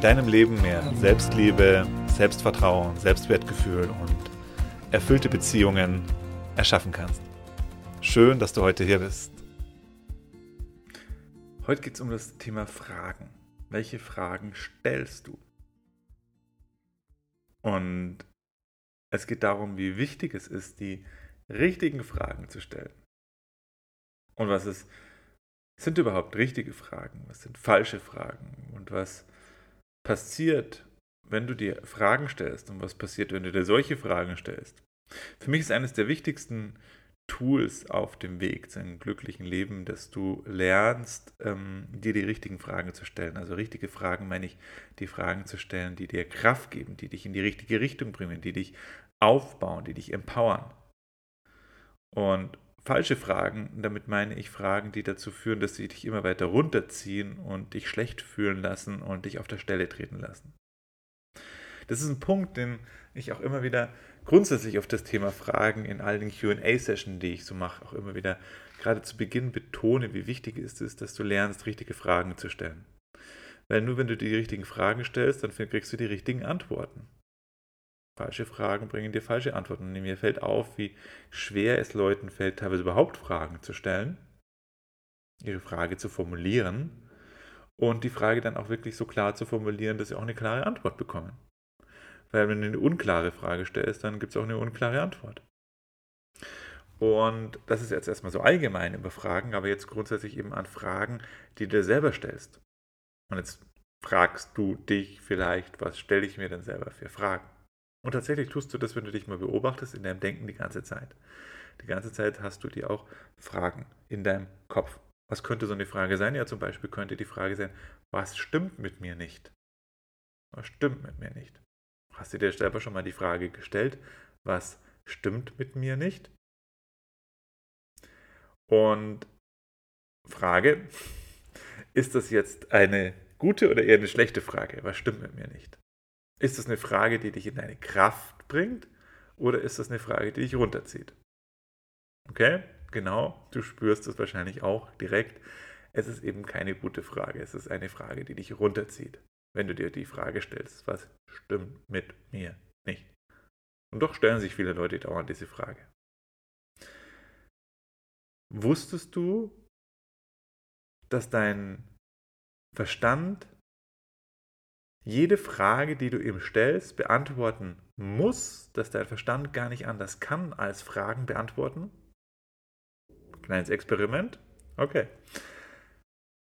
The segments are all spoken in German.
deinem Leben mehr Selbstliebe, Selbstvertrauen, Selbstwertgefühl und erfüllte Beziehungen erschaffen kannst. Schön, dass du heute hier bist. Heute geht es um das Thema Fragen. Welche Fragen stellst du? Und es geht darum, wie wichtig es ist, die richtigen Fragen zu stellen. Und was ist, sind überhaupt richtige Fragen? Was sind falsche Fragen? Und was passiert, wenn du dir Fragen stellst und was passiert, wenn du dir solche Fragen stellst. Für mich ist eines der wichtigsten Tools auf dem Weg zu einem glücklichen Leben, dass du lernst, ähm, dir die richtigen Fragen zu stellen. Also richtige Fragen meine ich, die Fragen zu stellen, die dir Kraft geben, die dich in die richtige Richtung bringen, die dich aufbauen, die dich empowern. Und falsche Fragen, damit meine ich Fragen, die dazu führen, dass sie dich immer weiter runterziehen und dich schlecht fühlen lassen und dich auf der Stelle treten lassen. Das ist ein Punkt, den ich auch immer wieder grundsätzlich auf das Thema Fragen in all den QA-Sessions, die ich so mache, auch immer wieder gerade zu Beginn betone, wie wichtig es ist, dass du lernst, richtige Fragen zu stellen. Weil nur wenn du die richtigen Fragen stellst, dann kriegst du die richtigen Antworten. Falsche Fragen bringen dir falsche Antworten. Und mir fällt auf, wie schwer es Leuten fällt, teilweise überhaupt Fragen zu stellen, ihre Frage zu formulieren und die Frage dann auch wirklich so klar zu formulieren, dass sie auch eine klare Antwort bekommen. Weil wenn du eine unklare Frage stellst, dann gibt es auch eine unklare Antwort. Und das ist jetzt erstmal so allgemein über Fragen, aber jetzt grundsätzlich eben an Fragen, die du dir selber stellst. Und jetzt fragst du dich vielleicht, was stelle ich mir denn selber für Fragen? Und tatsächlich tust du das, wenn du dich mal beobachtest, in deinem Denken die ganze Zeit. Die ganze Zeit hast du dir auch Fragen in deinem Kopf. Was könnte so eine Frage sein? Ja, zum Beispiel könnte die Frage sein, was stimmt mit mir nicht? Was stimmt mit mir nicht? Hast du dir selber schon mal die Frage gestellt, was stimmt mit mir nicht? Und Frage, ist das jetzt eine gute oder eher eine schlechte Frage? Was stimmt mit mir nicht? Ist das eine Frage, die dich in deine Kraft bringt oder ist das eine Frage, die dich runterzieht? Okay, genau, du spürst es wahrscheinlich auch direkt. Es ist eben keine gute Frage, es ist eine Frage, die dich runterzieht, wenn du dir die Frage stellst, was stimmt mit mir nicht? Und doch stellen sich viele Leute dauernd diese Frage. Wusstest du, dass dein Verstand jede Frage, die du ihm stellst, beantworten muss, dass dein Verstand gar nicht anders kann als Fragen beantworten? Kleines Experiment. Okay.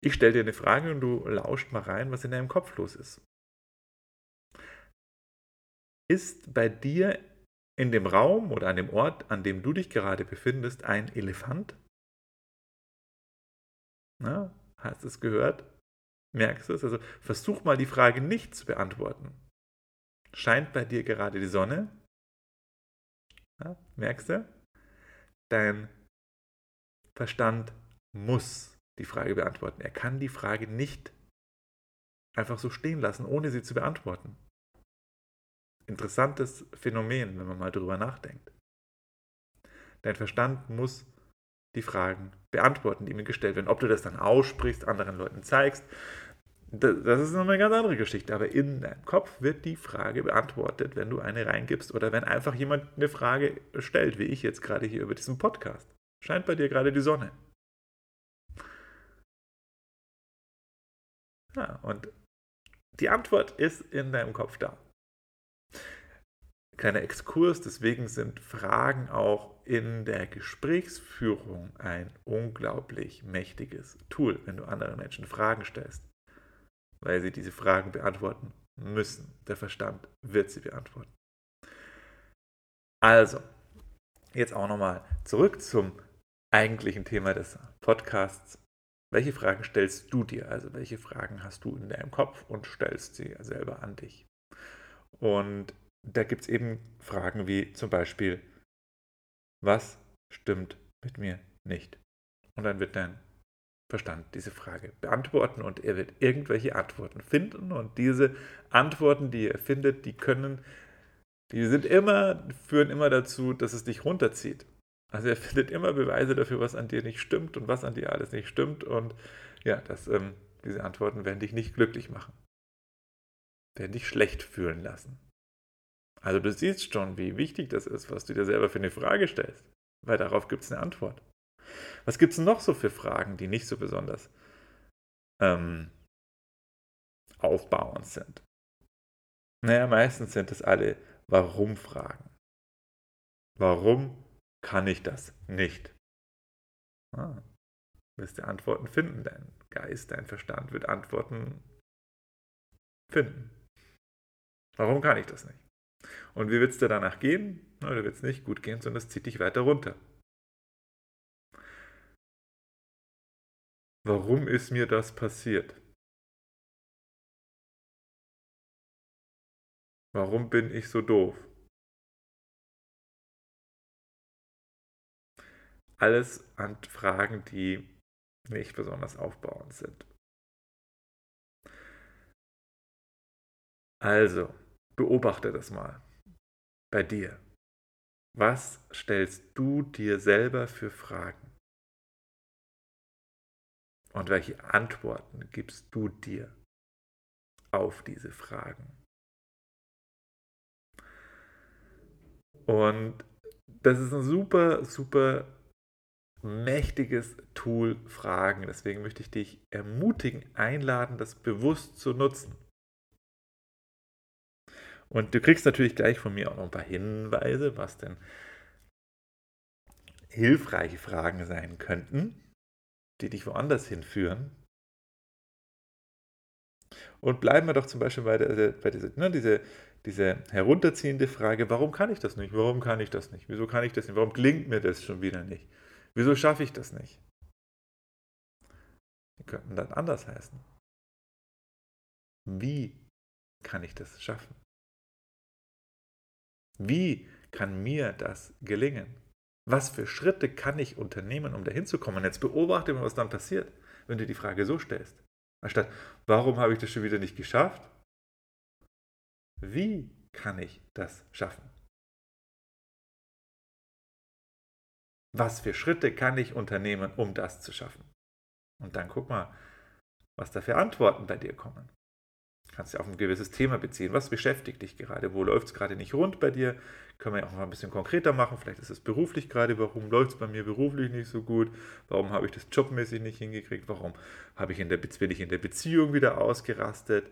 Ich stelle dir eine Frage und du lauscht mal rein, was in deinem Kopf los ist. Ist bei dir in dem Raum oder an dem Ort, an dem du dich gerade befindest, ein Elefant? Na, hast du es gehört? Merkst du es? Also versuch mal die Frage nicht zu beantworten. Scheint bei dir gerade die Sonne? Ja, merkst du? Dein Verstand muss die Frage beantworten. Er kann die Frage nicht einfach so stehen lassen, ohne sie zu beantworten. Interessantes Phänomen, wenn man mal drüber nachdenkt. Dein Verstand muss die Fragen beantworten, die mir gestellt werden. Ob du das dann aussprichst, anderen Leuten zeigst, das ist noch eine ganz andere Geschichte. Aber in deinem Kopf wird die Frage beantwortet, wenn du eine reingibst oder wenn einfach jemand eine Frage stellt, wie ich jetzt gerade hier über diesen Podcast. Scheint bei dir gerade die Sonne. Ja, und die Antwort ist in deinem Kopf da. Kleiner Exkurs, deswegen sind Fragen auch in der Gesprächsführung ein unglaublich mächtiges Tool, wenn du anderen Menschen Fragen stellst weil sie diese Fragen beantworten müssen. Der Verstand wird sie beantworten. Also, jetzt auch nochmal zurück zum eigentlichen Thema des Podcasts. Welche Fragen stellst du dir? Also welche Fragen hast du in deinem Kopf und stellst sie selber an dich? Und da gibt es eben Fragen wie zum Beispiel, was stimmt mit mir nicht? Und dann wird dein Verstand diese Frage beantworten und er wird irgendwelche Antworten finden und diese Antworten, die er findet, die können, die sind immer, führen immer dazu, dass es dich runterzieht. Also er findet immer Beweise dafür, was an dir nicht stimmt und was an dir alles nicht stimmt und ja, das, ähm, diese Antworten werden dich nicht glücklich machen, werden dich schlecht fühlen lassen. Also du siehst schon, wie wichtig das ist, was du dir selber für eine Frage stellst, weil darauf gibt es eine Antwort. Was gibt es noch so für Fragen, die nicht so besonders ähm, aufbauend sind? Naja, meistens sind es alle Warum-Fragen. Warum kann ich das nicht? Ah, wirst du Antworten finden. Dein Geist, dein Verstand wird Antworten finden. Warum kann ich das nicht? Und wie wird es dir danach gehen? Oder wird es nicht gut gehen, sondern es zieht dich weiter runter. Warum ist mir das passiert? Warum bin ich so doof? Alles an Fragen, die nicht besonders aufbauend sind. Also, beobachte das mal bei dir. Was stellst du dir selber für Fragen? Und welche Antworten gibst du dir auf diese Fragen? Und das ist ein super, super mächtiges Tool, Fragen. Deswegen möchte ich dich ermutigen, einladen, das bewusst zu nutzen. Und du kriegst natürlich gleich von mir auch noch ein paar Hinweise, was denn hilfreiche Fragen sein könnten die dich woanders hinführen. Und bleiben wir doch zum Beispiel bei, der, bei dieser, ne, diese, diese herunterziehende Frage, warum kann ich das nicht? Warum kann ich das nicht? Wieso kann ich das nicht? Warum klingt mir das schon wieder nicht? Wieso schaffe ich das nicht? Die könnten dann anders heißen. Wie kann ich das schaffen? Wie kann mir das gelingen? Was für Schritte kann ich unternehmen, um dahin zu kommen? Und jetzt beobachte mal, was dann passiert, wenn du die Frage so stellst. Anstatt, warum habe ich das schon wieder nicht geschafft? Wie kann ich das schaffen? Was für Schritte kann ich unternehmen, um das zu schaffen? Und dann guck mal, was da für Antworten bei dir kommen. Kannst ja auf ein gewisses Thema beziehen. Was beschäftigt dich gerade? Wo läuft es gerade nicht rund bei dir? Können wir ja auch mal ein bisschen konkreter machen. Vielleicht ist es beruflich gerade. Warum läuft es bei mir beruflich nicht so gut? Warum habe ich das jobmäßig nicht hingekriegt? Warum habe ich in der, bin ich in der Beziehung wieder ausgerastet?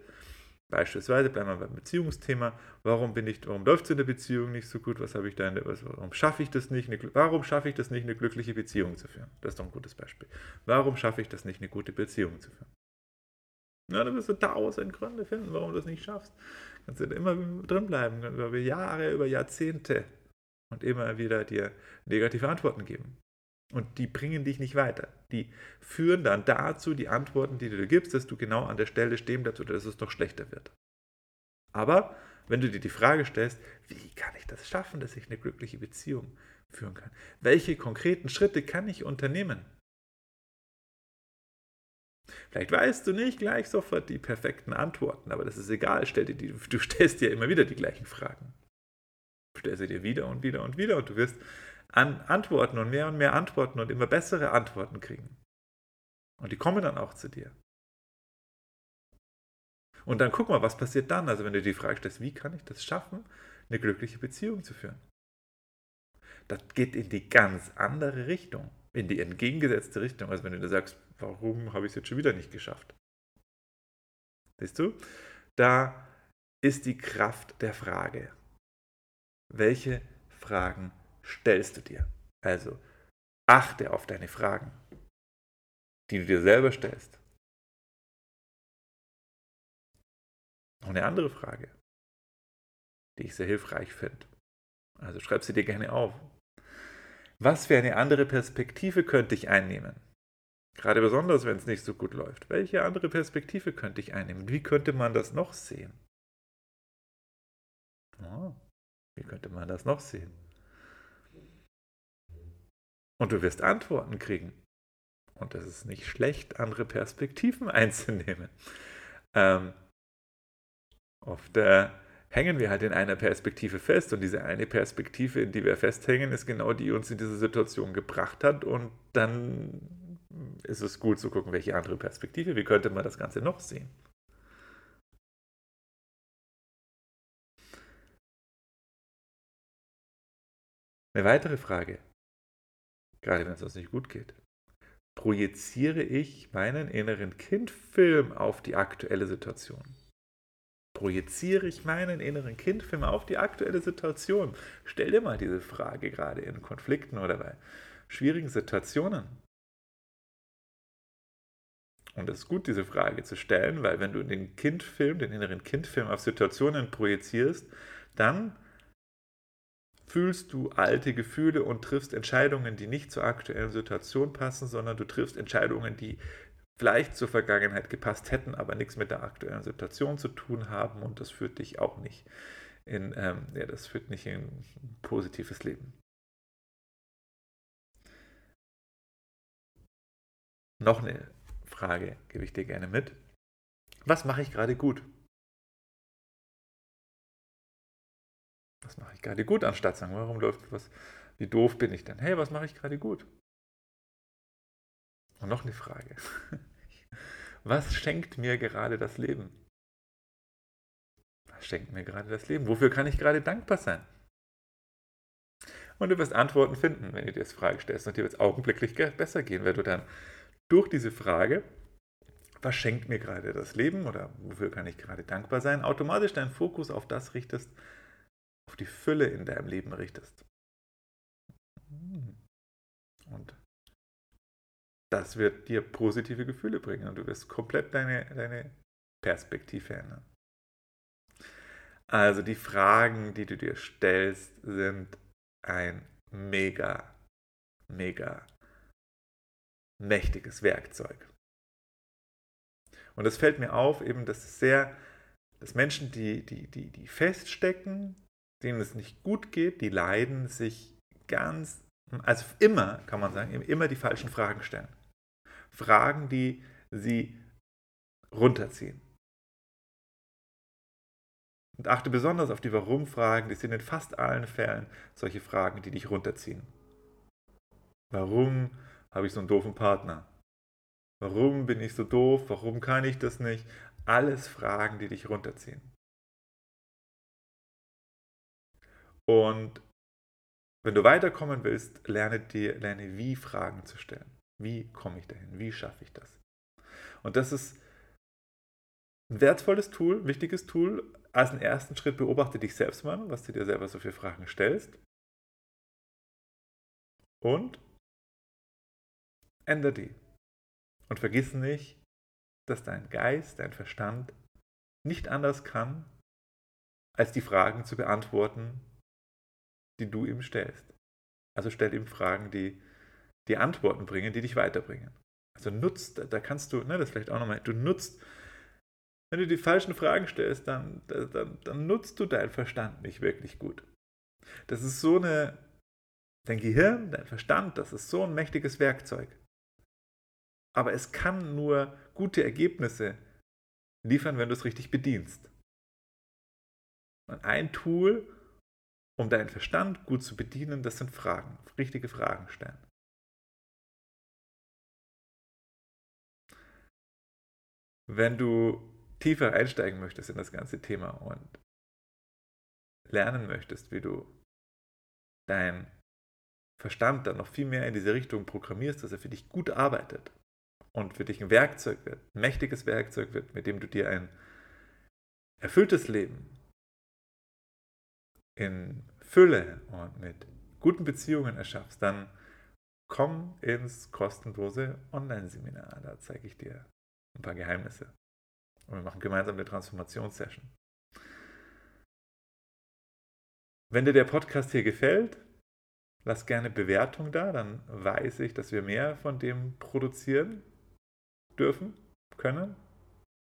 Beispielsweise bleiben wir beim Beziehungsthema. Warum bin ich, warum läuft es in der Beziehung nicht so gut? Was habe ich da in der, warum schaffe ich das nicht? Eine, warum schaffe ich das nicht, eine glückliche Beziehung zu führen? Das ist doch ein gutes Beispiel. Warum schaffe ich das nicht, eine gute Beziehung zu führen? Ja, da wirst du tausend Gründe finden, warum du das nicht schaffst. Kannst du immer drin bleiben, über Jahre, über Jahrzehnte und immer wieder dir negative Antworten geben. Und die bringen dich nicht weiter. Die führen dann dazu, die Antworten, die du dir gibst, dass du genau an der Stelle stehen bleibst oder dass es noch schlechter wird. Aber wenn du dir die Frage stellst, wie kann ich das schaffen, dass ich eine glückliche Beziehung führen kann? Welche konkreten Schritte kann ich unternehmen? Vielleicht weißt du nicht gleich sofort die perfekten Antworten, aber das ist egal. Stell dir die, du stellst dir immer wieder die gleichen Fragen. Stell sie dir wieder und wieder und wieder und du wirst an Antworten und mehr und mehr Antworten und immer bessere Antworten kriegen. Und die kommen dann auch zu dir. Und dann guck mal, was passiert dann? Also wenn du die Frage stellst, wie kann ich das schaffen, eine glückliche Beziehung zu führen? Das geht in die ganz andere Richtung, in die entgegengesetzte Richtung. Also wenn du sagst, warum habe ich es jetzt schon wieder nicht geschafft? Siehst du? Da ist die Kraft der Frage. Welche Fragen stellst du dir? Also achte auf deine Fragen, die du dir selber stellst. Noch eine andere Frage, die ich sehr hilfreich finde. Also schreib sie dir gerne auf. Was für eine andere Perspektive könnte ich einnehmen? Gerade besonders, wenn es nicht so gut läuft. Welche andere Perspektive könnte ich einnehmen? Wie könnte man das noch sehen? Oh, wie könnte man das noch sehen? Und du wirst Antworten kriegen. Und es ist nicht schlecht, andere Perspektiven einzunehmen. Ähm, oft äh, hängen wir halt in einer Perspektive fest und diese eine Perspektive, in die wir festhängen, ist genau die, die uns in diese Situation gebracht hat und dann ist es gut zu gucken, welche andere Perspektive, wie könnte man das Ganze noch sehen. Eine weitere Frage, gerade wenn es uns nicht gut geht. Projiziere ich meinen inneren Kindfilm auf die aktuelle Situation? Projiziere ich meinen inneren Kindfilm auf die aktuelle Situation? Stell dir mal diese Frage gerade in Konflikten oder bei schwierigen Situationen. Und es ist gut, diese Frage zu stellen, weil wenn du den Kindfilm, den inneren Kindfilm auf Situationen projizierst, dann fühlst du alte Gefühle und triffst Entscheidungen, die nicht zur aktuellen Situation passen, sondern du triffst Entscheidungen, die vielleicht zur Vergangenheit gepasst hätten, aber nichts mit der aktuellen Situation zu tun haben und das führt dich auch nicht in, ähm, ja, das führt nicht in ein positives Leben. Noch eine Frage gebe ich dir gerne mit. Was mache ich gerade gut? Was mache ich gerade gut, anstatt sagen, warum läuft was, wie doof bin ich denn? Hey, was mache ich gerade gut? Und noch eine Frage. Was schenkt mir gerade das Leben? Was schenkt mir gerade das Leben? Wofür kann ich gerade dankbar sein? Und du wirst Antworten finden, wenn du dir das Frage stellst. Und dir wird es augenblicklich besser gehen, wenn du dann durch diese Frage, was schenkt mir gerade das Leben oder wofür kann ich gerade dankbar sein, automatisch deinen Fokus auf das richtest, auf die Fülle in deinem Leben richtest. Und das wird dir positive Gefühle bringen und du wirst komplett deine, deine Perspektive ändern. Also die Fragen, die du dir stellst, sind ein mega, mega mächtiges Werkzeug. Und es fällt mir auf, eben, dass sehr, dass Menschen, die, die, die, die feststecken, denen es nicht gut geht, die leiden, sich ganz, also immer, kann man sagen, immer die falschen Fragen stellen. Fragen, die sie runterziehen. Und achte besonders auf die Warum-Fragen, die sind in fast allen Fällen solche Fragen, die dich runterziehen. Warum habe ich so einen doofen Partner? Warum bin ich so doof? Warum kann ich das nicht? Alles Fragen, die dich runterziehen. Und wenn du weiterkommen willst, lerne dir, lerne wie Fragen zu stellen. Wie komme ich dahin? Wie schaffe ich das? Und das ist ein wertvolles Tool, wichtiges Tool. Als einen ersten Schritt beobachte dich selbst mal, was du dir selber so für Fragen stellst. Und ändere die. Und vergiss nicht, dass dein Geist, dein Verstand nicht anders kann, als die Fragen zu beantworten, die du ihm stellst. Also stell ihm Fragen, die die Antworten bringen, die dich weiterbringen. Also nutzt, da kannst du, ne, das vielleicht auch nochmal, du nutzt, wenn du die falschen Fragen stellst, dann, dann, dann nutzt du deinen Verstand nicht wirklich gut. Das ist so eine, dein Gehirn, dein Verstand, das ist so ein mächtiges Werkzeug. Aber es kann nur gute Ergebnisse liefern, wenn du es richtig bedienst. Und ein Tool, um deinen Verstand gut zu bedienen, das sind Fragen, richtige Fragen stellen. Wenn du tiefer einsteigen möchtest in das ganze Thema und lernen möchtest, wie du deinen Verstand dann noch viel mehr in diese Richtung programmierst, dass er für dich gut arbeitet und für dich ein Werkzeug wird, ein mächtiges Werkzeug wird, mit dem du dir ein erfülltes Leben in Fülle und mit guten Beziehungen erschaffst, dann komm ins kostenlose Online-Seminar. Da zeige ich dir ein paar Geheimnisse. Und wir machen gemeinsam eine Transformationssession. Wenn dir der Podcast hier gefällt, lass gerne Bewertung da, dann weiß ich, dass wir mehr von dem produzieren dürfen, können.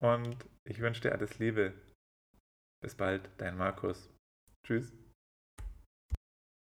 Und ich wünsche dir alles Liebe. Bis bald, dein Markus. Tschüss.